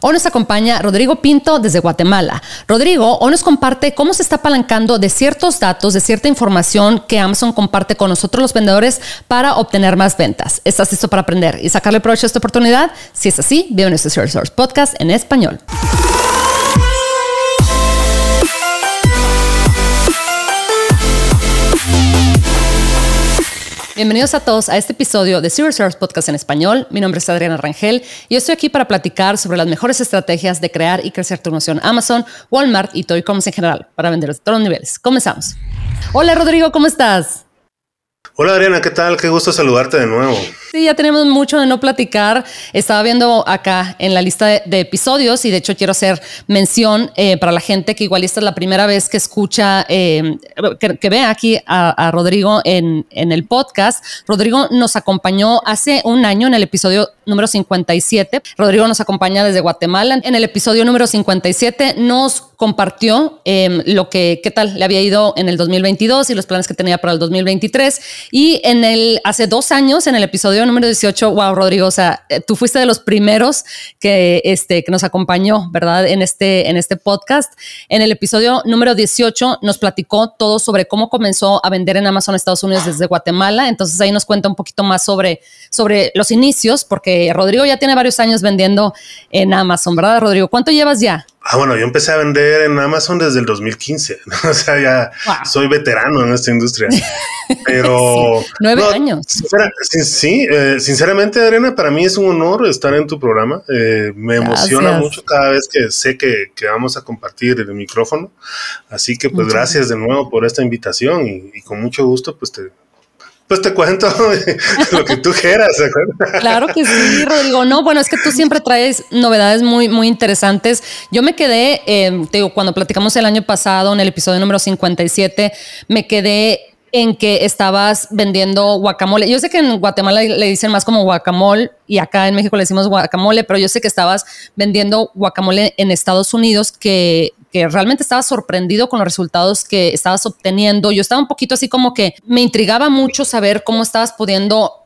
Hoy nos acompaña Rodrigo Pinto desde Guatemala. Rodrigo hoy nos comparte cómo se está apalancando de ciertos datos, de cierta información que Amazon comparte con nosotros los vendedores para obtener más ventas. ¿Estás listo para aprender y sacarle provecho a esta oportunidad? Si es así, bienvenido a este Source Podcast en español. Bienvenidos a todos a este episodio de Zero Service Podcast en español. Mi nombre es Adriana Rangel y estoy aquí para platicar sobre las mejores estrategias de crear y crecer tu noción Amazon, Walmart y todo e-commerce en general para vender a todos los niveles. Comenzamos. Hola Rodrigo, ¿cómo estás? Hola Adriana, ¿qué tal? Qué gusto saludarte de nuevo. Ya tenemos mucho de no platicar. Estaba viendo acá en la lista de, episodios y de hecho quiero hacer mención eh, para la gente que igual esta es la primera vez que escucha, eh, que, ve aquí a, Rodrigo en, en, el podcast. Rodrigo nos acompañó hace un año en el episodio número 57. Rodrigo nos acompaña desde Guatemala. En el episodio número 57 nos compartió em, lo que, qué tal le había ido en el 2022 y los planes que tenía para el 2023. Y en el, hace dos años, en el episodio número 18, wow, Rodrigo, o sea, eh, tú fuiste de los primeros que, este, que nos acompañó, ¿verdad? En este, en este podcast. En el episodio número 18 nos platicó todo sobre cómo comenzó a vender en Amazon Estados Unidos desde Guatemala. Entonces ahí nos cuenta un poquito más sobre, sobre los inicios, porque Rodrigo ya tiene varios años vendiendo en Amazon, ¿verdad, Rodrigo? ¿Cuánto llevas ya? Ah, bueno, yo empecé a vender en Amazon desde el 2015. o sea, ya soy veterano en esta industria. Pero. nueve años. sí, eh, sinceramente, Adriana, para mí es un honor estar en tu programa. Eh, me emociona mucho cada vez que sé que, vamos a compartir el micrófono. Así que, pues, gracias de nuevo por esta invitación y, y con mucho gusto, pues te pues te cuento lo que tú quieras. Claro que sí, Rodrigo. No, bueno, es que tú siempre traes novedades muy, muy interesantes. Yo me quedé, eh, te digo, cuando platicamos el año pasado en el episodio número 57, me quedé en que estabas vendiendo guacamole. Yo sé que en Guatemala le dicen más como guacamole y acá en México le decimos guacamole, pero yo sé que estabas vendiendo guacamole en Estados Unidos que, que realmente estaba sorprendido con los resultados que estabas obteniendo. Yo estaba un poquito así como que me intrigaba mucho saber cómo estabas pudiendo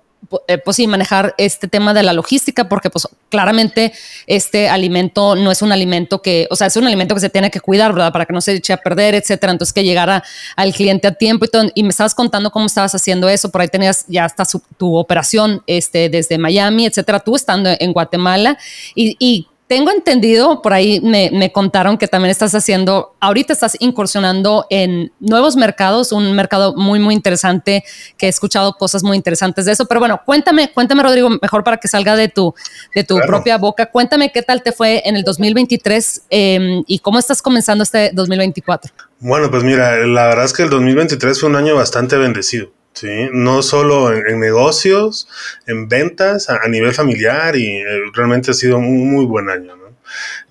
eh, pues manejar este tema de la logística, porque pues claramente este alimento no es un alimento que, o sea, es un alimento que se tiene que cuidar, ¿verdad? Para que no se eche a perder, etcétera. Entonces que llegara al cliente a tiempo y todo. Y me estabas contando cómo estabas haciendo eso. Por ahí tenías ya hasta tu operación este, desde Miami, etcétera. Tú estando en Guatemala y tengo entendido, por ahí me, contaron que también estás haciendo, ahorita estás incursionando en nuevos mercados, un mercado muy, muy interesante, que he escuchado cosas muy interesantes de eso. Pero bueno, cuéntame, cuéntame, Rodrigo, mejor para que salga de tu, de tu propia boca. Cuéntame qué tal te fue en el 2023 em, y cómo estás comenzando este 2024. Bueno, pues mira, la verdad es que el 2023 fue un año bastante bendecido. Sí, no solo en, negocios, en ventas, a, nivel familiar y eh, realmente ha sido un muy buen año.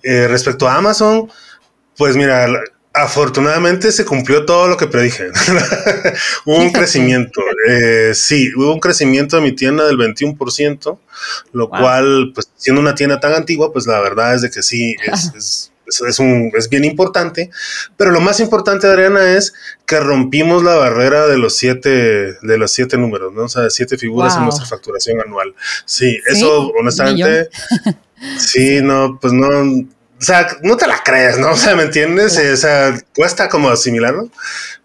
Eh, respecto a Amazon, pues mira, afortunadamente se cumplió todo lo que predije. hubo un crecimiento, eh, sí, hubo un crecimiento de mi tienda del 21%, lo cual, pues siendo una tienda tan antigua, pues la verdad es de que sí, es es, un, es bien importante, pero lo más importante, Adriana, es que rompimos la barrera de los siete, de los siete números, ¿no? O sea, siete figuras en nuestra facturación anual. Sí, eso honestamente, sí, no, pues no, o sea, no te la crees, ¿no? O sea, ¿me entiendes? O sea, cuesta como asimilarlo,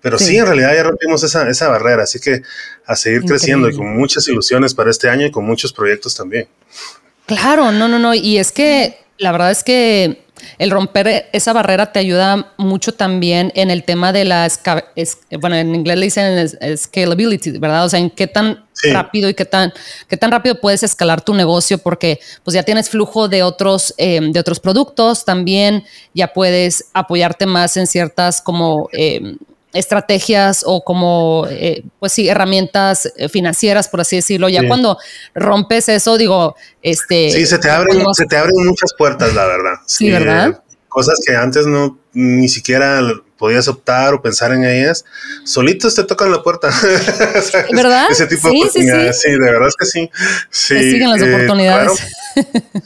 pero sí. en realidad ya rompimos esa, esa barrera, así que a seguir creciendo y con muchas ilusiones para este año y con muchos proyectos también. Claro, no, no, no, y es que la verdad es que el romper esa barrera te ayuda mucho también en el tema de la, bueno, en inglés le dicen scalability, ¿verdad? O sea, en qué tan rápido y qué tan, qué tan rápido puedes escalar tu negocio porque pues ya tienes flujo de otros, em, de otros productos, también ya puedes apoyarte más en ciertas como... Em, estrategias o como, eh, pues sí, herramientas eh, financieras, por así decirlo. Ya cuando rompes eso, digo, este... Sí, se te abren, se te abren muchas puertas, la verdad. Sí, ¿verdad? Eh, cosas que antes no, ni siquiera podías optar o pensar en ellas, solitos te tocan la puerta. ¿Verdad? Ese tipo de oportunidades. Sí, de verdad es que sí. sí siguen las oportunidades.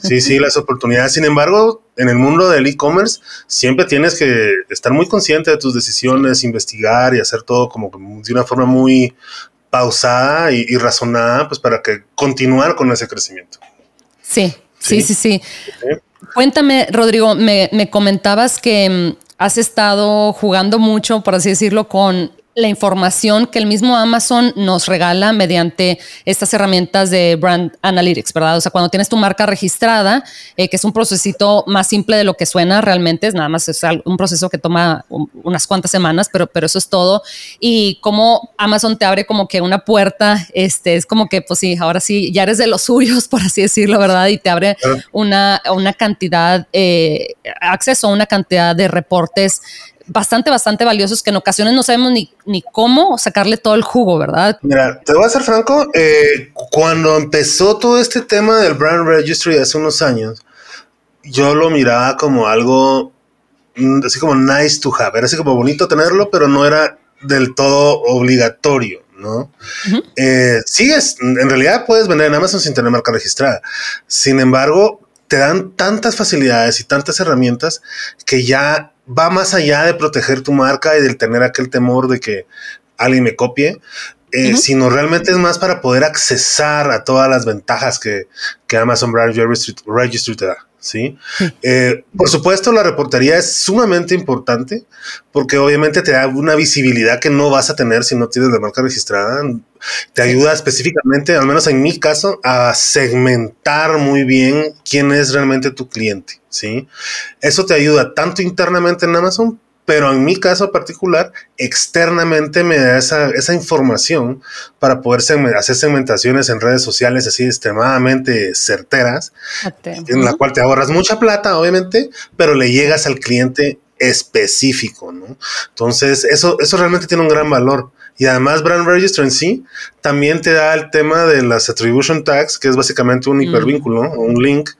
Sí, sí, las oportunidades. Sin embargo, en el mundo del e-commerce siempre tienes que estar muy consciente de tus decisiones, investigar y hacer todo como de una forma muy pausada y, razonada, pues para que continuar con ese crecimiento. Sí, sí, sí, sí. Cuéntame, Rodrigo, me, me comentabas que mm, has estado jugando mucho, por así decirlo, con la información que el mismo Amazon nos regala mediante estas herramientas de Brand Analytics, ¿verdad? O sea, cuando tienes tu marca registrada, eh, que es un procesito más simple de lo que suena realmente, es nada más es un proceso que toma unas cuantas semanas, pero, pero eso es todo. Y como Amazon te abre como que una puerta, este, es como que, pues sí, ahora sí, ya eres de los suyos, por así decirlo, ¿verdad? Y te abre una, una cantidad, eh, acceso a una cantidad de reportes bastante, bastante valiosos que en ocasiones no sabemos ni, ni cómo sacarle todo el jugo, ¿verdad? Mira, te voy a ser franco, eh, cuando empezó todo este tema del Brand Registry hace unos años, yo lo miraba como algo mm, así como nice to have, era así como bonito tenerlo, pero no era del todo obligatorio. ¿no? Eh, sí, es, en realidad puedes vender en Amazon sin tener marca registrada. Sin embargo, te dan tantas facilidades y tantas herramientas que ya va más allá de proteger tu marca y del tener aquel temor de que alguien me copie, eh, sino realmente es más para poder accesar a todas las ventajas que, que Amazon Brand Registry te da. ¿Sí? Eh, por supuesto, la reportería es sumamente importante porque obviamente te da una visibilidad que no vas a tener si no tienes la marca registrada. Te ayuda específicamente, al menos en mi caso, a segmentar muy bien quién es realmente tu cliente, ¿sí? Eso te ayuda tanto internamente en Amazon, pero en mi caso particular, externamente me da esa, esa información para poder hacer segmentaciones en redes sociales así extremadamente certeras, en la cual te ahorras mucha plata, obviamente, pero le llegas al cliente específico, ¿no? Entonces, eso, eso realmente tiene un gran valor. Y además Brand Register en sí también te da el tema de las attribution tags, que es básicamente un mm. hipervínculo o un link,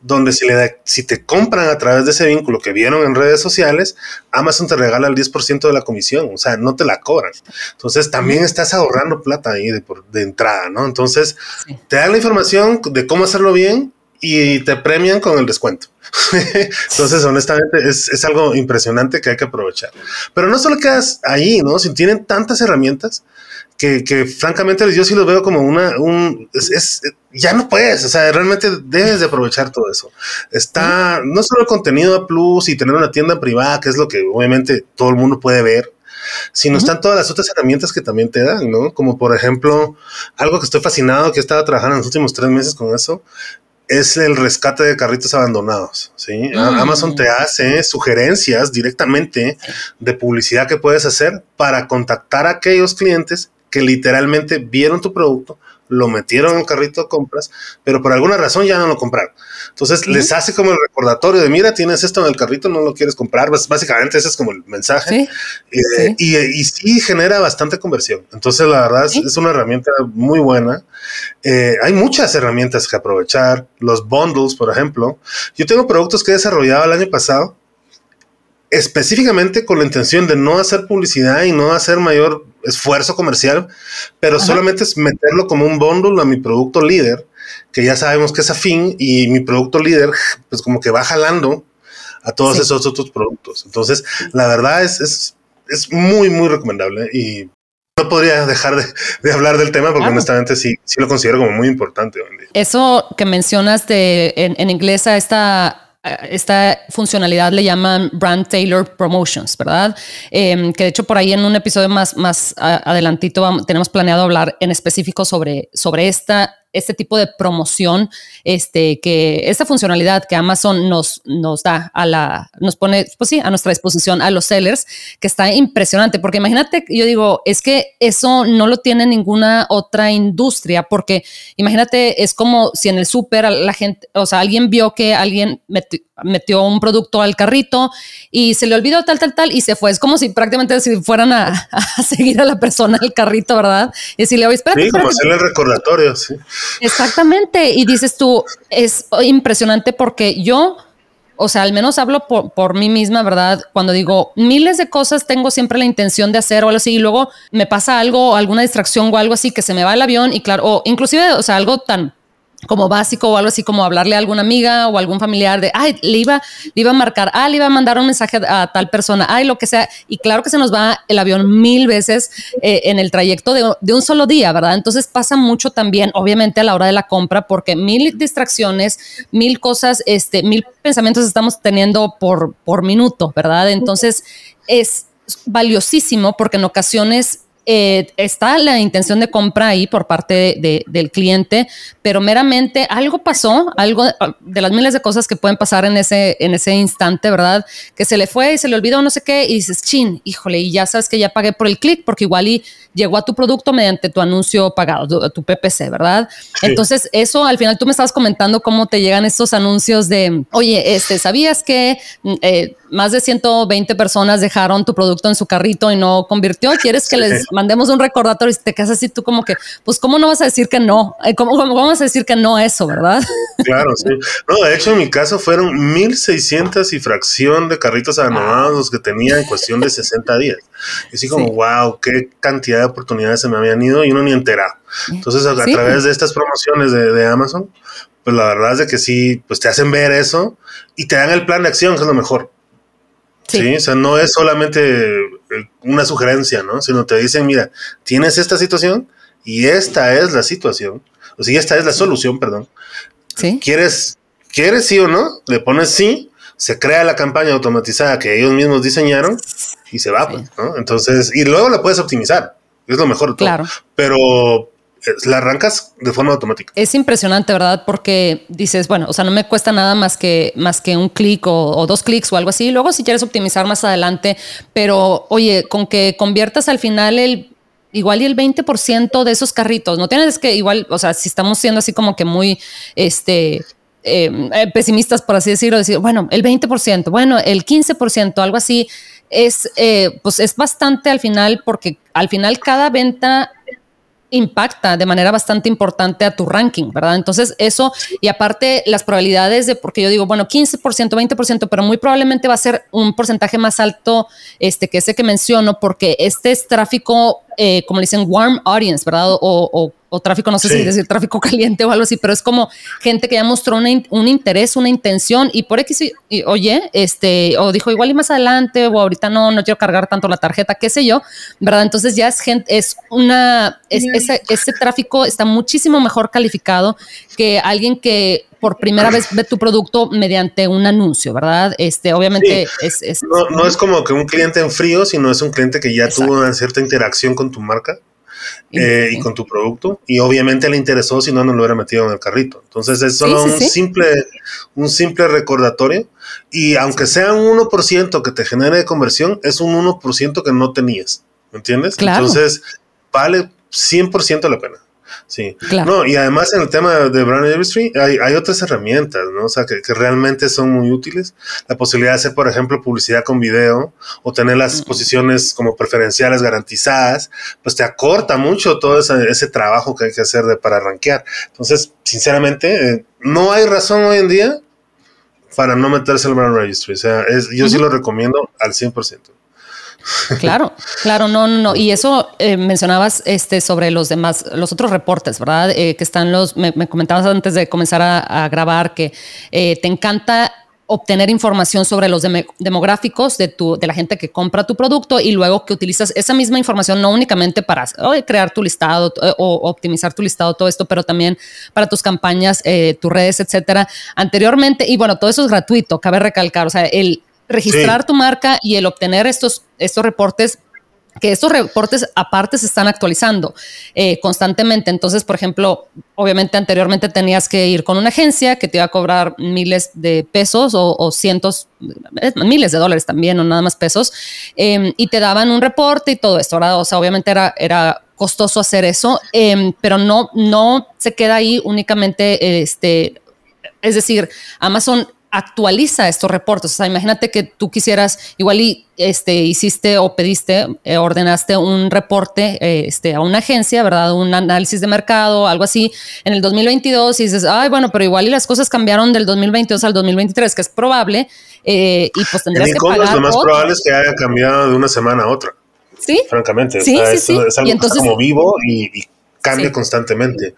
donde si, le da, si te compran a través de ese vínculo que vieron en redes sociales, Amazon te regala el 10% de la comisión, o sea, no te la cobran. Entonces también estás ahorrando plata ahí de, de entrada, ¿no? Entonces te dan la información de cómo hacerlo bien y te premian con el descuento. Entonces, honestamente, es, algo impresionante que hay que aprovechar. Pero no solo quedas ahí, ¿no? Si tienen tantas herramientas que, que francamente yo sí los veo como una, un, es, ya no puedes, o sea, realmente debes de aprovechar todo eso. Está no solo el contenido a plus y tener una tienda privada, que es lo que obviamente todo el mundo puede ver, sino están todas las otras herramientas que también te dan, ¿no? Como por ejemplo, algo que estoy fascinado, que he estado trabajando en los últimos tres meses con eso, es el rescate de carritos abandonados. ¿sí? Mm. Amazon te hace sugerencias directamente de publicidad que puedes hacer para contactar a aquellos clientes que literalmente vieron tu producto, lo metieron en el carrito de compras, pero por alguna razón ya no lo compraron. Entonces les hace como el recordatorio de, mira, tienes esto en el carrito, no lo quieres comprar. básicamente ese es como el mensaje. Eh, y, y, sí genera bastante conversión. Entonces la verdad es, una herramienta muy buena. Eh, hay muchas herramientas que aprovechar. Los bundles, por ejemplo. Yo tengo productos que he desarrollado el año pasado específicamente con la intención de no hacer publicidad y no hacer mayor esfuerzo comercial, pero solamente es meterlo como un bundle a mi producto líder, que ya sabemos que es afín y mi producto líder pues como que va jalando a todos esos otros productos. Entonces, la verdad es, es, es, muy, muy recomendable y no podría dejar de, hablar del tema porque honestamente sí, sí lo considero como muy importante. Eso que mencionas de, en, en inglés a esta esta funcionalidad le llaman Brand Tailor Promotions, ¿verdad? Em, que de hecho por ahí en un episodio más, más adelantito tenemos planeado hablar en específico sobre, sobre esta este tipo de promoción, este, que esta funcionalidad que Amazon nos, nos da a la, nos pone, pues sí, a nuestra disposición a los sellers, que está impresionante, porque imagínate, yo digo, es que eso no lo tiene ninguna otra industria, porque imagínate, es como si en el súper la gente, o sea, alguien vio que alguien metió, un producto al carrito y se le olvidó tal, tal, tal, y se fue. Es como si prácticamente si fueran a, seguir a la persona al carrito, ¿verdad? Y decirle, oye, espérate. Sí, como hacerle el recordatorio, sí. Exactamente. Y dices tú, es impresionante porque yo, o sea, al menos hablo por, mí misma, ¿verdad? Cuando digo miles de cosas, tengo siempre la intención de hacer o algo así, y luego me pasa algo, alguna distracción o algo así, que se me va el avión y claro, o inclusive, o sea, algo tan como básico o algo así como hablarle a alguna amiga o algún familiar de, ay, le iba, le iba a marcar, ah, le iba a mandar un mensaje a tal persona, ay, lo que sea. Y claro que se nos va el avión mil veces eh, en el trayecto de, de, un solo día, ¿verdad? Entonces pasa mucho también, obviamente, a la hora de la compra, porque mil distracciones, mil cosas, este, mil pensamientos estamos teniendo por, por minuto, ¿verdad? Entonces es valiosísimo porque en ocasiones eh, está la intención de compra ahí por parte del cliente, pero meramente algo pasó, algo de las miles de cosas que pueden pasar en ese, en ese instante, ¿verdad? Que se le fue y se le olvidó no sé qué y dices, chin, híjole, y ya sabes que ya pagué por el clic porque igual y llegó a tu producto mediante tu anuncio pagado, tu, PPC, ¿verdad? Entonces, eso al final tú me estabas comentando cómo te llegan estos anuncios de, oye, este, ¿sabías que mm, eh, más de 120 personas dejaron tu producto en su carrito y no convirtió? ¿Quieres que les mandemos un recordatorio y te quedas así tú como que, pues, ¿cómo no vas a decir que no? Eh, ¿Cómo, cómo vamos a decir que no eso, verdad? Claro, sí. No, de hecho, en mi caso fueron 1600 y fracción de carritos abandonados que tenía en cuestión de 60 días. Y así como, wow, qué cantidad de oportunidades se me habían ido y uno ni enterado. Entonces, a, través de estas promociones de, Amazon, pues la verdad es de que sí, pues te hacen ver eso y te dan el plan de acción, que es lo mejor. Sí. O sea, no es solamente una sugerencia, ¿no? Sino te dicen, mira, tienes esta situación y esta es la situación. O sea, esta es la solución, perdón. Sí. ¿Quieres, ¿Quieres sí o no? Le pones sí, se crea la campaña automatizada que ellos mismos diseñaron y se va, pues, ¿no? Entonces, y luego la puedes optimizar. Es lo mejor de todo. Claro. Pero la arrancas de forma automática. Es impresionante, ¿verdad? Porque dices, bueno, o sea, no me cuesta nada más que, más que un clic o, dos clics o algo así. Luego, si quieres optimizar más adelante, pero oye, con que conviertas al final el igual y el 20% de esos carritos, no tienes que igual, o sea, si estamos siendo así como que muy, este, eh, eh, pesimistas, por así decirlo, decir, bueno, el 20%, bueno, el 15%, algo así, es, eh, pues es bastante al final, porque al final cada venta impacta de manera bastante importante a tu ranking, ¿verdad? Entonces eso, y aparte las probabilidades de, porque yo digo, bueno, 15%, 20%, pero muy probablemente va a ser un porcentaje más alto este, que ese que menciono, porque este es tráfico, eh, como le dicen, warm audience, ¿verdad? o o tráfico, no sé si decir tráfico caliente o algo así, pero es como gente que ya mostró un interés, una intención y por X, y, oye, este, o dijo igual y más adelante, o ahorita no, no quiero cargar tanto la tarjeta, qué sé yo, ¿verdad? Entonces ya es gente, es una, ese, ese tráfico está muchísimo mejor calificado que alguien que por primera vez ve tu producto mediante un anuncio, ¿verdad? Este, obviamente es, no, es como que un cliente en frío, sino es un cliente que ya tuvo una cierta interacción con tu marca eh, y con tu producto. Y obviamente le interesó, si no, no lo hubiera metido en el carrito. Entonces es solo un, Simple, un simple recordatorio. Y aunque sea un 1% que te genere conversión, es un 1% que no tenías. ¿Me entiendes? Entonces vale 100% la pena. Sí. No, y además en el tema de Brand Industry hay, hay otras herramientas, ¿no? O sea, que, que, realmente son muy útiles. La posibilidad de hacer, por ejemplo, publicidad con video o tener las posiciones como preferenciales garantizadas, pues te acorta mucho todo ese, ese trabajo que hay que hacer de, para rankear. Entonces, sinceramente, eh, no hay razón hoy en día para no meterse el Brand Registry. O sea, es, yo sí lo recomiendo al 100%. Claro, claro, no, no, no. Y eso eh, mencionabas este, sobre los demás, los otros reportes, ¿verdad? Eh, que están los, me, comentabas antes de comenzar a, grabar que eh, te encanta obtener información sobre los demográficos de, tu, de la gente que compra tu producto y luego que utilizas esa misma información no únicamente para crear tu listado o optimizar tu listado, todo esto, pero también para tus campañas, tus redes, etcétera. Anteriormente, y bueno, todo eso es gratuito, cabe recalcar, o sea, el registrar tu marca y el obtener estos, estos reportes que estos reportes aparte se están actualizando eh, constantemente. Entonces, por ejemplo, obviamente anteriormente tenías que ir con una agencia que te iba a cobrar miles de pesos o, cientos, eh, miles de dólares también, o nada más pesos, em, y te daban un reporte y todo esto, ¿verdad? O sea, obviamente era, era costoso hacer eso, em, pero no, no se queda ahí únicamente, este, es decir, Amazon actualiza estos reportes. O sea, imagínate que tú quisieras, igual y este, hiciste o pediste, eh, ordenaste un reporte eh, este, a una agencia, ¿verdad? Un análisis de mercado, algo así, en el 2022 y dices, ay, bueno, pero igual y las cosas cambiaron del 2022 al 2023, que es probable, eh, y pues tendrías que pagar. Lo más probable es que haya cambiado de una semana a otra. Sí. Francamente. Sí, sí, sí. Es algo entonces, como vivo y cambia constantemente.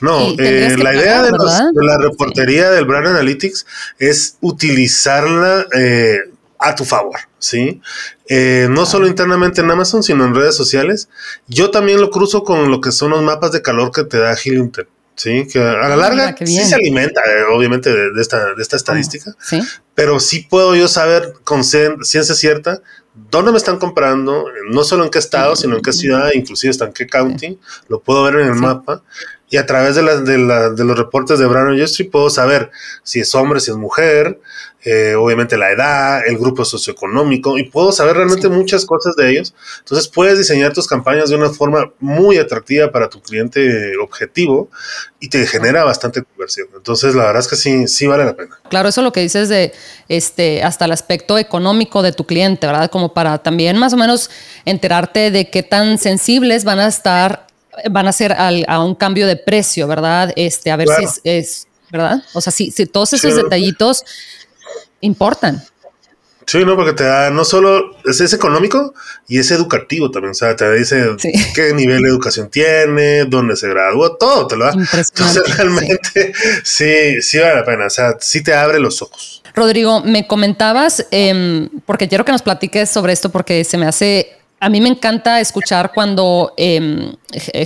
No, eh, la idea de, la reportería del Brand Analytics es utilizarla eh, a tu favor, ¿sí? Eh, no solo internamente en Amazon, sino en redes sociales. Yo también lo cruzo con lo que son los mapas de calor que te da Helium Sí, que a la ah, larga sí se alimenta, obviamente, de, esta, de esta estadística. ¿Sí? Pero sí puedo yo saber con ciencia cierta dónde me están comprando, no solo en qué estado, sino en qué ciudad, inclusive hasta en qué county, lo puedo ver en el mapa. Y a través de, de, los reportes de Brown Industry puedo saber si es hombre, si es mujer, eh, obviamente la edad, el grupo socioeconómico, y puedo saber realmente muchas cosas de ellos. Entonces puedes diseñar tus campañas de una forma muy atractiva para tu cliente objetivo y te genera bastante conversión. Entonces la verdad es que sí, sí vale la pena. Claro, eso es lo que dices de este, hasta el aspecto económico de tu cliente, ¿verdad? Como para también más o menos enterarte de qué tan sensibles van a estar, van a ser a un cambio de precio, ¿verdad? Este, a ver si es, ¿verdad? O sea, si, si todos esos detallitos importan. Sí, no, porque te da no solo es, económico y es educativo también. O sea, te dice qué nivel de educación tiene, dónde se graduó, todo te lo da. Entonces, realmente sí. sí, vale la pena. O sea, sí te abre los ojos. Rodrigo, me comentabas, em, porque quiero que nos platiques sobre esto, porque se me hace. A mí me encanta escuchar cuando em,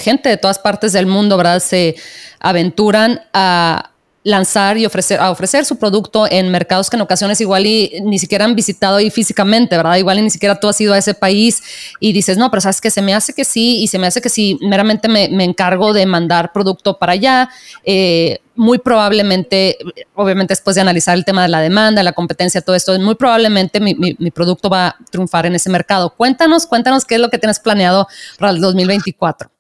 gente de todas partes del mundo, ¿verdad?, se aventuran a lanzar y ofrecer, a ofrecer su producto en mercados que en ocasiones igual y ni siquiera han visitado ahí físicamente, ¿verdad? Igual y ni siquiera tú has ido a ese país y dices, no, pero sabes que se me hace que sí y se me hace que sí, meramente me, encargo de mandar producto para allá. Eh, muy probablemente, obviamente después de analizar el tema de la demanda, la competencia, todo esto, muy probablemente mi, mi producto va a triunfar en ese mercado. Cuéntanos, cuéntanos qué es lo que tienes planeado para el 2024.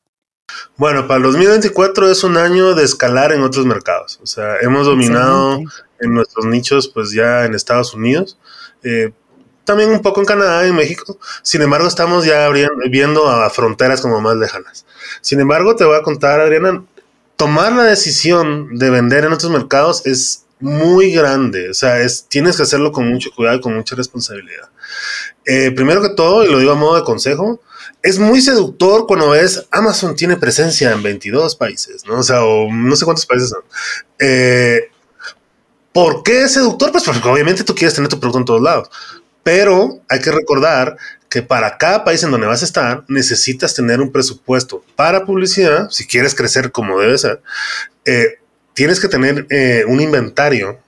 Bueno, para el 2024 es un año de escalar en otros mercados. O sea, hemos dominado en nuestros nichos, pues ya en Estados Unidos, eh, también un poco en Canadá y en México. Sin embargo, estamos ya viendo a fronteras como más lejanas. Sin embargo, te voy a contar, Adriana, tomar la decisión de vender en otros mercados es muy grande. O sea, es, tienes que hacerlo con mucho cuidado y con mucha responsabilidad. Eh, primero que todo, y lo digo a modo de consejo, es muy seductor cuando ves Amazon tiene presencia en 22 países, ¿no? O sea, no sé cuántos países son. Eh, ¿Por qué es seductor? Pues porque obviamente tú quieres tener tu producto en todos lados. Pero hay que recordar que para cada país en donde vas a estar necesitas tener un presupuesto para publicidad, si quieres crecer como debe ser. Eh, tienes que tener eh, un inventario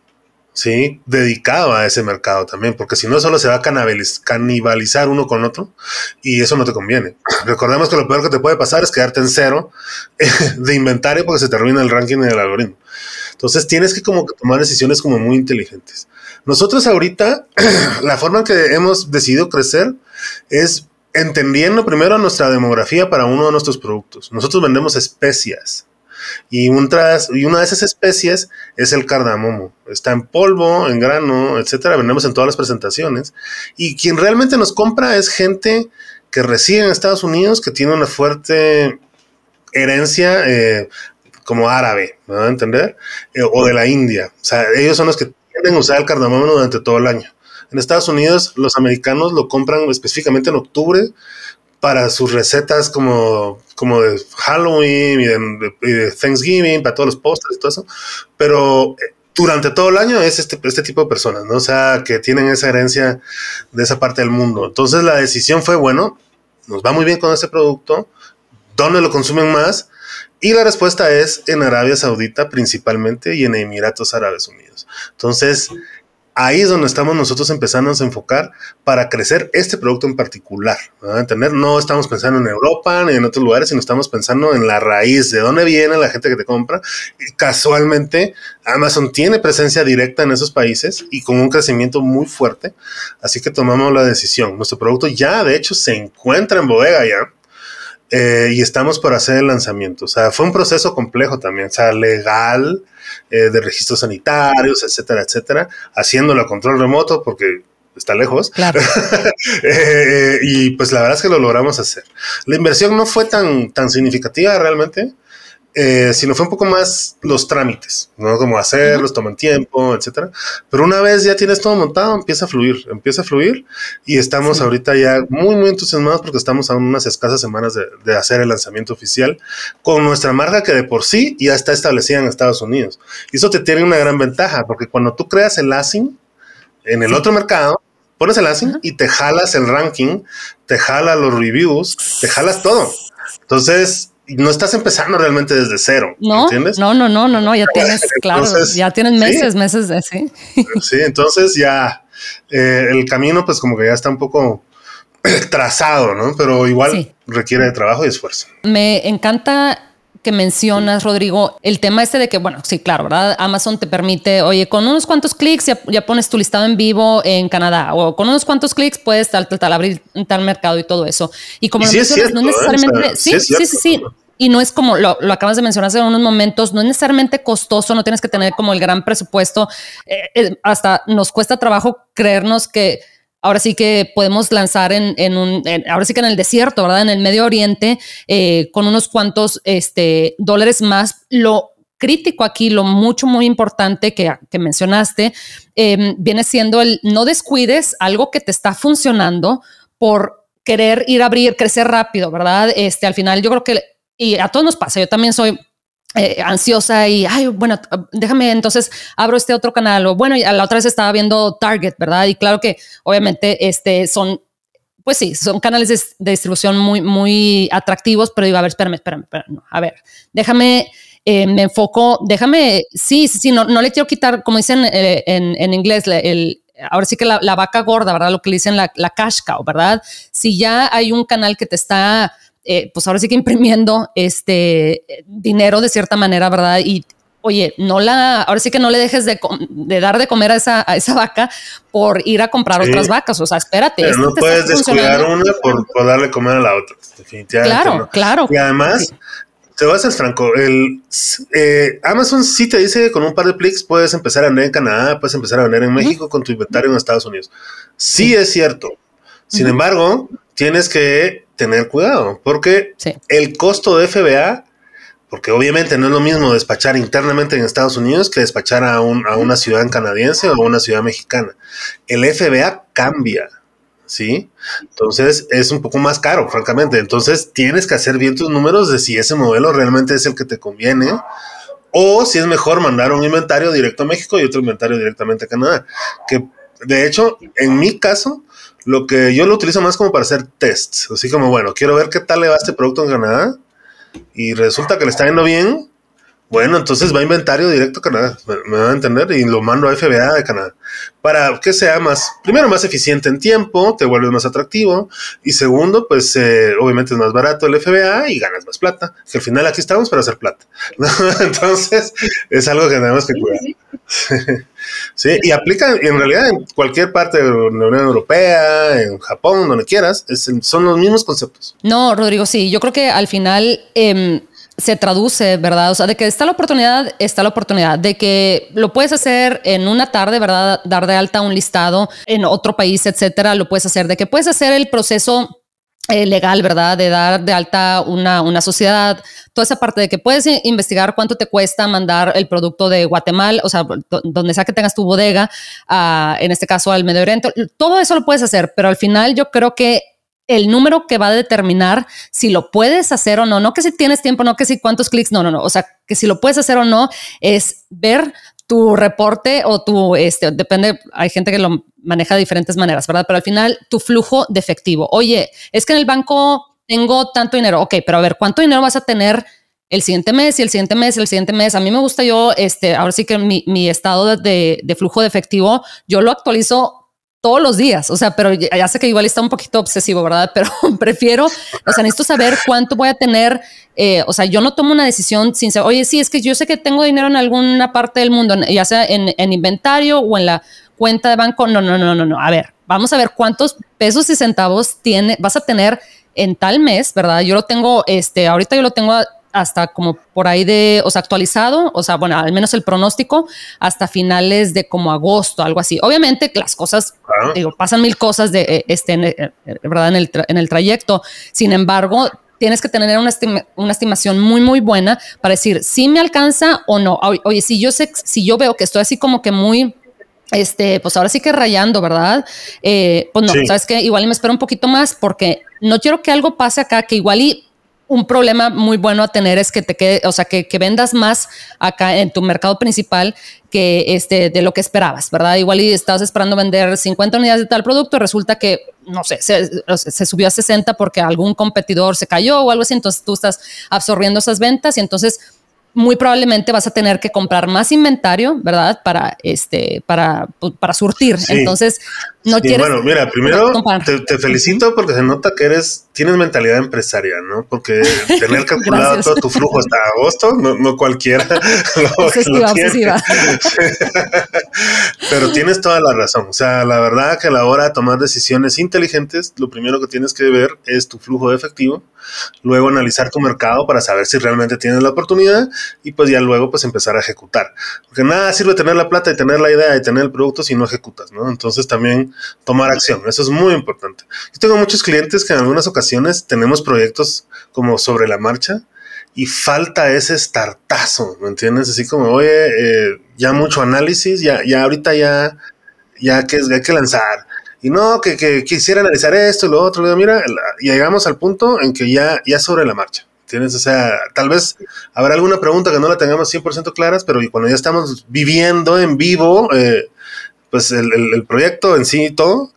¿sí? Dedicado a ese mercado también, porque si no solo se va a canibalizar uno con otro y eso no te conviene. Recordemos que lo peor que te puede pasar es quedarte en cero de inventario porque se te arruina el ranking del algoritmo. Entonces tienes que como tomar decisiones como muy inteligentes. Nosotros ahorita, la forma en que hemos decidido crecer es entendiendo primero nuestra demografía para uno de nuestros productos. Nosotros vendemos especias. Y, una de esas especies es el cardamomo. Está en polvo, en grano, etcétera. Vendemos en todas las presentaciones. Y quien realmente nos compra es gente que reside en Estados Unidos, que tiene una fuerte herencia eh, como árabe, ¿me van a entender? Eh, o de la India. O sea, ellos son los que tienden a usar el cardamomo durante todo el año. En Estados Unidos, los americanos lo compran específicamente en octubre para sus recetas como, como de Halloween y de, Thanksgiving, para todos los postres y todo eso. Pero eh, durante todo el año es este, este tipo de personas, ¿no? O sea, que tienen esa herencia de esa parte del mundo. Entonces la decisión fue, bueno, nos va muy bien con este producto, ¿dónde lo consumen más? Y la respuesta es en Arabia Saudita principalmente y en Emiratos Árabes Unidos. Entonces, ahí es donde estamos nosotros empezando a enfocar para crecer este producto en particular. ¿no? Estamos pensando en Europa ni en otros lugares, sino estamos pensando en la raíz, de dónde viene la gente que te compra. Casualmente, Amazon tiene presencia directa en esos países y con un crecimiento muy fuerte. Así que tomamos la decisión. Nuestro producto ya, de hecho, se encuentra en bodega ya. Eh, y estamos por hacer el lanzamiento. O sea, fue un proceso complejo también, o sea, legal, eh, de registros sanitarios, etcétera, etcétera, haciéndolo a control remoto porque está lejos. Claro. Eh, y pues la verdad es que lo logramos hacer. La inversión no fue tan, tan significativa realmente, eh, sino fue un poco más los trámites, ¿no? Como hacerlos, toman tiempo, etcétera. Pero una vez ya tienes todo montado, empieza a fluir, empieza a fluir y estamos ahorita ya muy, muy entusiasmados porque estamos a unas escasas semanas de, hacer el lanzamiento oficial con nuestra marca que de por sí ya está establecida en Estados Unidos. Y eso te tiene una gran ventaja porque cuando tú creas el ASIN en el otro mercado, pones el ASIN y te jalas el ranking, te jalas los reviews, te jalas todo. Entonces, no estás empezando realmente desde cero. No, ¿entiendes? no, no, no, no, no, ya tienes, claro, ya tienes meses, meses de sí. Sí, entonces ya eh, el camino, pues como que ya está un poco trazado, ¿no? Pero igual requiere de trabajo y esfuerzo. Me encanta que mencionas, Rodrigo, el tema este de que, bueno, sí, claro, ¿verdad? Amazon te permite, oye, con unos cuantos clics ya, pones tu listado en vivo en Canadá, o con unos cuantos clics puedes tal, tal, tal, abrir tal mercado y todo eso. Y como lo mencionas, no ¿eh? necesariamente, sí, sí, sí, sí, Y no es como lo, lo, acabas de mencionar hace unos momentos, no es necesariamente costoso, no tienes que tener como el gran presupuesto. Eh, eh, hasta nos cuesta trabajo creernos que ahora sí que podemos lanzar en, un, ahora sí que en el desierto, ¿verdad? En el Medio Oriente, eh, con unos cuantos este, dólares más. Lo crítico aquí, lo mucho, muy importante que, mencionaste, em, viene siendo el no descuides algo que te está funcionando por querer ir a abrir, crecer rápido, ¿verdad? Este, al final yo creo que, y a todos nos pasa, yo también soy eh, ansiosa y, ay, bueno, déjame entonces abro este otro canal o bueno, a la otra vez estaba viendo Target, ¿verdad? Y claro que obviamente este son, pues sí, son canales de, distribución muy, muy atractivos, pero digo, a ver, espérame, espérame, espérame, a ver, déjame, eh, me enfoco, déjame, sí, sí, sí, no, no le quiero quitar, como dicen eh, en, en, inglés, ahora sí que la, la, vaca gorda, ¿verdad? Lo que le dicen la, la cash cow, ¿verdad? Si ya hay un canal que te está eh, pues ahora sí que imprimiendo este dinero de cierta manera, ¿verdad? Y oye, no la, ahora sí que no le dejes de, dar de comer a esa, a esa, vaca por ir a comprar otras vacas. O sea, espérate. Pero no puedes descuidar una por, por, darle comer a la otra, definitivamente. Claro, claro. Y además, te voy a ser franco, el, eh, Amazon sí te dice que con un par de clics puedes empezar a vender en Canadá, puedes empezar a vender en México con tu inventario en Estados Unidos. Sí, es cierto. Sin embargo, tienes que tener cuidado, porque el costo de FBA, porque obviamente no es lo mismo despachar internamente en Estados Unidos que despachar a, un, a una ciudad canadiense o a una ciudad mexicana. El FBA cambia, ¿sí? Entonces es un poco más caro, francamente. Entonces tienes que hacer bien tus números de si ese modelo realmente es el que te conviene o si es mejor mandar un inventario directo a México y otro inventario directamente a Canadá. Que de hecho, en mi caso, lo que yo lo utilizo más como para hacer tests, así como, bueno, quiero ver qué tal le va este producto en Canadá y resulta que le está yendo bien, bueno, entonces va a inventario directo a Canadá, me, va a entender, y lo mando a FBA de Canadá, para que sea más, primero, más eficiente en tiempo, te vuelves más atractivo, y segundo, pues eh, obviamente es más barato el FBA y ganas más plata, que al final aquí estamos para hacer plata. entonces, es algo que tenemos que cuidar. sí, y aplica en realidad en cualquier parte de la Unión Europea, en Japón, donde quieras, son los mismos conceptos. No, Rodrigo, sí, yo creo que al final... Eh, se traduce, ¿verdad? O sea, de que está la oportunidad, está la oportunidad, de que lo puedes hacer en una tarde, ¿verdad? Dar de alta un listado en otro país, etcétera, lo puedes hacer, de que puedes hacer el proceso eh, legal, ¿verdad? De dar de alta una, una sociedad, toda esa parte de que puedes investigar cuánto te cuesta mandar el producto de Guatemala, o sea, donde sea que tengas tu bodega, en este caso al Medio Oriente, todo eso lo puedes hacer, pero al final yo creo que el número que va a determinar si lo puedes hacer o no, no que si tienes tiempo, no que si cuántos clics, no, no, no, o sea, que si lo puedes hacer o no es ver tu reporte o tu, este, depende, hay gente que lo maneja de diferentes maneras, ¿verdad? Pero al final tu flujo de efectivo. Oye, es que en el banco tengo tanto dinero, ok, pero a ver, ¿cuánto dinero vas a tener? el siguiente mes y el siguiente mes, el siguiente mes. A mí me gusta yo, este, ahora sí que mi, estado de, de, flujo de efectivo, yo lo actualizo todos los días, o sea, pero ya sé que igual está un poquito obsesivo, ¿verdad? Pero prefiero, o sea, necesito saber cuánto voy a tener, eh, o sea, yo no tomo una decisión sin saber, oye, sí, es que yo sé que tengo dinero en alguna parte del mundo, ya sea en, en inventario o en la cuenta de banco, no, no, no, no, no, a ver, vamos a ver cuántos pesos y centavos tiene, vas a tener en tal mes, ¿verdad? Yo lo tengo, este, ahorita yo lo tengo hasta como por ahí de, o sea, actualizado, o sea, bueno, al menos el pronóstico hasta finales de como agosto, algo así. Obviamente las cosas, digo, pasan mil cosas de eh, este, eh, ¿verdad? En el, en el trayecto. Sin embargo, tienes que tener una, una estimación muy, muy buena para decir si me alcanza o no. Oye, si yo sé, si yo veo que estoy así como que muy este, pues ahora sí que rayando, ¿verdad? Eh, pues no, sabes que igual me espero un poquito más porque no quiero que algo pase acá que igual y un problema muy bueno a tener es que te quede, o sea, que, vendas más acá en tu mercado principal que este, de lo que esperabas, ¿verdad? Igual y estabas esperando vender 50 unidades de tal producto, resulta que, no sé, se, se, subió a 60 porque algún competidor se cayó o algo así, entonces tú estás absorbiendo esas ventas y entonces muy probablemente vas a tener que comprar más inventario, ¿verdad? Para este, para, pues, para surtir. Entonces, no quieres. Bueno, mira, primero te, felicito porque se nota que eres, tienes mentalidad empresaria, ¿no? Porque tener calculado todo tu flujo hasta agosto, no, cualquiera lo, Pero tienes toda la razón. O sea, la verdad que a la hora de tomar decisiones inteligentes, lo primero que tienes que ver es tu flujo de efectivo luego analizar tu mercado para saber si realmente tienes la oportunidad y pues ya luego pues empezar a ejecutar. Porque nada sirve tener la plata y tener la idea y tener el producto si no ejecutas, ¿no? Entonces también tomar acción, eso es muy importante. Yo tengo muchos clientes que en algunas ocasiones tenemos proyectos como sobre la marcha y falta ese startazo, ¿me entiendes? Así como, oye, eh, ya mucho análisis, ya, ya ahorita ya, ya que hay que lanzar y no, que, que, quisiera analizar esto y lo otro. Mira, llegamos al punto en que ya, ya sobre la marcha. O sea, tal vez habrá alguna pregunta que no la tengamos 100% claras, pero cuando ya estamos viviendo en vivo, eh, pues el, el, proyecto en sí y todo,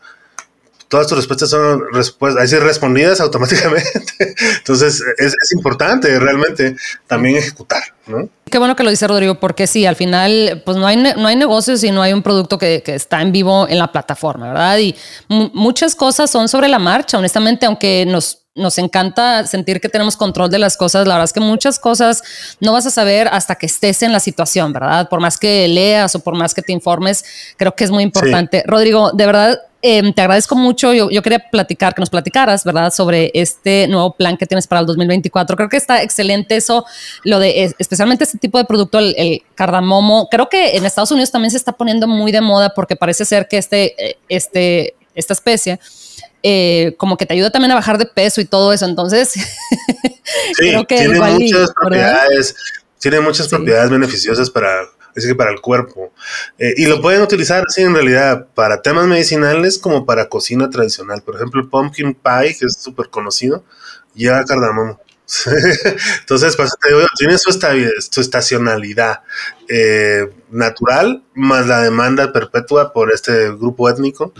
todas tus respuestas son respuestas, respondidas automáticamente. Entonces es, es, importante realmente también ejecutar, ¿no? Qué bueno que lo dice Rodrigo, porque sí, al final, pues no hay, no hay negocios y no hay un producto que, que está en vivo en la plataforma, ¿verdad? Y muchas cosas son sobre la marcha, honestamente, aunque nos nos encanta sentir que tenemos control de las cosas. La verdad es que muchas cosas no vas a saber hasta que estés en la situación, ¿verdad? Por más que leas o por más que te informes, creo que es muy importante. Rodrigo, de verdad, em, te agradezco mucho. Yo, yo, quería platicar, que nos platicaras, ¿verdad? Sobre este nuevo plan que tienes para el 2024. Creo que está excelente eso, lo de especialmente este tipo de producto, el, el, cardamomo. Creo que en Estados Unidos también se está poniendo muy de moda porque parece ser que este, eh, este, esta especie eh, como que te ayuda también a bajar de peso y todo eso. Entonces, creo que tiene muchas propiedades, tiene muchas propiedades beneficiosas para, que para el cuerpo. Eh, y lo pueden utilizar así en realidad para temas medicinales como para cocina tradicional. Por ejemplo, el pumpkin pie, que es súper conocido, lleva cardamomo. Entonces, pues, tiene su, su estacionalidad eh, natural más la demanda perpetua por este grupo étnico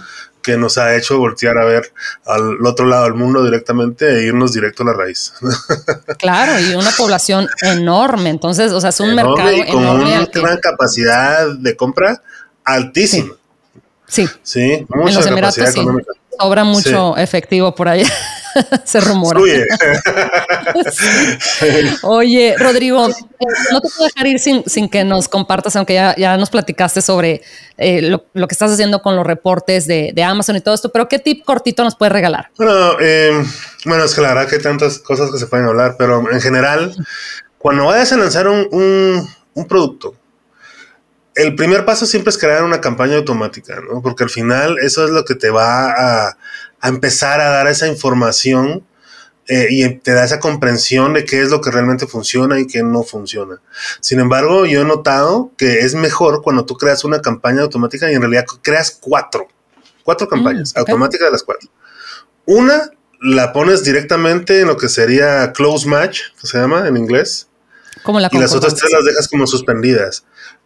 que nos ha hecho voltear a ver al otro lado del mundo directamente e irnos directo a la raíz. Claro, y una población enorme, entonces, o sea, es un mercado y con una capacidad de compra altísima. Sí. Sí, mucha capacidad económica. Sobra mucho efectivo por allá. Se rumora. Oye, Rodrigo, no te puedo dejar ir sin, que nos compartas, aunque ya, nos platicaste sobre eh, lo, que estás haciendo con los reportes de, Amazon y todo esto, pero ¿qué tip cortito nos puedes regalar? Bueno, eh, bueno, es que la verdad que hay tantas cosas que se pueden hablar, pero en general, cuando vayas a lanzar un, un producto, el primer paso siempre es crear una campaña automática, ¿no? Porque al final eso es lo que te va a, empezar a dar esa información eh, y te da esa comprensión de qué es lo que realmente funciona y qué no funciona. Sin embargo, yo he notado que es mejor cuando tú creas una campaña automática y en realidad creas cuatro, cuatro campañas mm, automáticas de las cuatro. Una la pones directamente en lo que sería close match, que se llama en inglés. Como la y las otras tres las dejas como suspendidas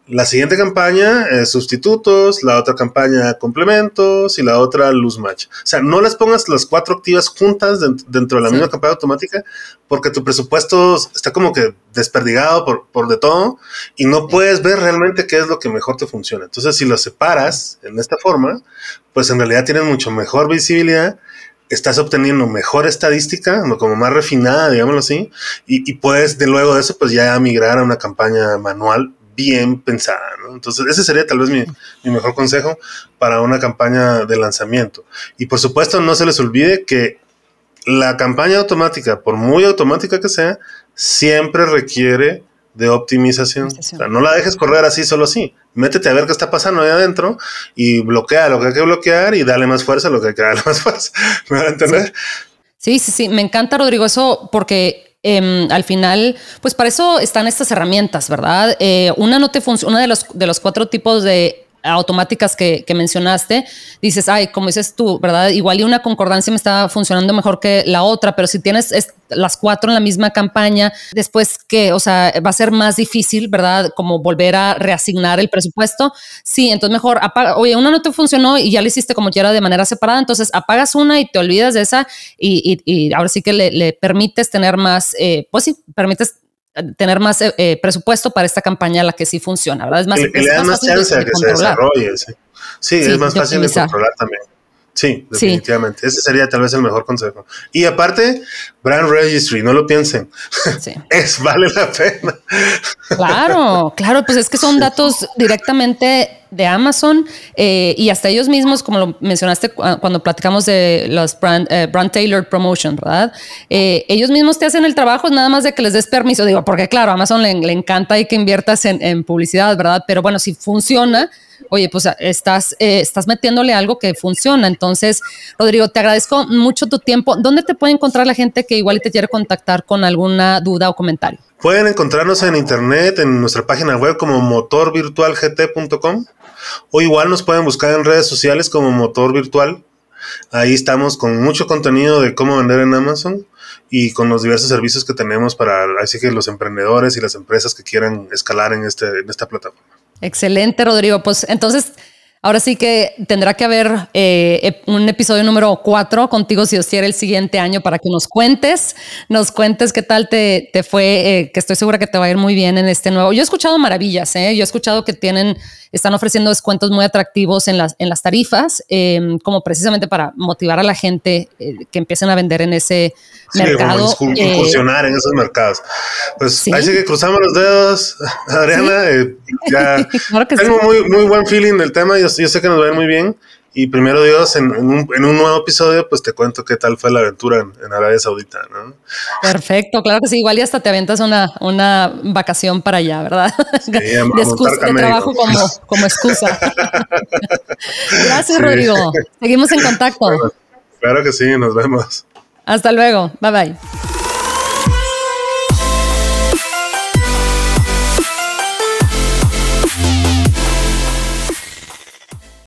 la siguiente campaña es sustitutos, la otra campaña complementos y la otra luz match. O sea, no las pongas las cuatro activas juntas dentro de la misma campaña automática porque tu presupuesto está como que desperdigado por, por de todo y no puedes ver realmente qué es lo que mejor te funciona. Entonces, si lo separas en esta forma, pues en realidad tienes mucho mejor visibilidad estás obteniendo mejor estadística, como más refinada, digámoslo así, y, y, puedes de luego de eso, pues ya migrar a una campaña manual bien pensada, ¿no? Entonces, ese sería tal vez mi, mejor consejo para una campaña de lanzamiento. Y por supuesto, no se les olvide que la campaña automática, por muy automática que sea, siempre requiere de optimización. O sea, no la dejes correr así, solo así. Métete a ver qué está pasando ahí adentro y bloquea lo que hay que bloquear y dale más fuerza a lo que hay que darle más fuerza. ¿Me van a entender? Sí, sí, sí, me encanta, Rodrigo, eso porque em, al final, pues para eso están estas herramientas, ¿verdad? Eh, una no te funciona, una de los, de los cuatro tipos de automáticas que, mencionaste, dices, ay, como dices tú, ¿verdad? Igual y una concordancia me está funcionando mejor que la otra, pero si tienes las cuatro en la misma campaña, después que, o sea, va a ser más difícil, ¿verdad? Como volver a reasignar el presupuesto. Sí, entonces mejor apaga, oye, una no te funcionó y ya la hiciste como quiera de manera separada, entonces apagas una y te olvidas de esa y, ahora sí que le, permites tener más, eh, pues sí, permites tener más eh, eh, presupuesto para esta campaña, la que sí funciona, ¿verdad? Es más, le da más chance a que se desarrolle. Sí, es más fácil de controlar también. Sí, definitivamente. Ese sería tal vez el mejor consejo. Y aparte, Brand Registry, no lo piensen. Sí. es, vale la pena. Claro, claro, pues es que son datos directamente de Amazon eh, y hasta ellos mismos, como lo mencionaste cuando platicamos de los brand, eh, brand tailored promotion, ¿verdad? Eh, ellos mismos te hacen el trabajo, nada más de que les des permiso, digo, porque claro, a Amazon le, le encanta y que inviertas en, en publicidad, ¿verdad? Pero bueno, si funciona, oye, pues estás, eh, estás metiéndole algo que funciona. Entonces, Rodrigo, te agradezco mucho tu tiempo. ¿Dónde te puede encontrar la gente que igual te quiere contactar con alguna duda o comentario? Pueden encontrarnos en internet, en nuestra página web como motorvirtualgt.com o igual nos pueden buscar en redes sociales como Motor Virtual. Ahí estamos con mucho contenido de cómo vender en Amazon y con los diversos servicios que tenemos para así que los emprendedores y las empresas que quieran escalar en, este, en esta plataforma. Excelente, Rodrigo. Pues entonces, ahora sí que tendrá que haber eh, un episodio número cuatro contigo, si os quiere, el siguiente año para que nos cuentes, nos cuentes qué tal te, te fue, eh, que estoy segura que te va a ir muy bien en este nuevo. Yo he escuchado maravillas, ¿eh? yo he escuchado que tienen están ofreciendo descuentos muy atractivos en las, en las tarifas, em, como precisamente para motivar a la gente eh, que empiecen a vender en ese mercado. Como eh, incursionar en esos mercados. Pues ahí sí que cruzamos los dedos, Adriana. Eh, ya tengo muy, muy buen feeling del tema, yo, yo sé que nos va a ir muy bien. Y primero Dios, en, un, nuevo episodio, pues te cuento qué tal fue la aventura en, Arabia Saudita, ¿no? Perfecto, claro que sí. Igual y hasta te aventas una, una vacación para allá, ¿verdad? Sí, de, de trabajo como, como excusa. Gracias, Rodrigo. Seguimos en contacto. claro que sí, nos vemos. Hasta luego. Bye bye.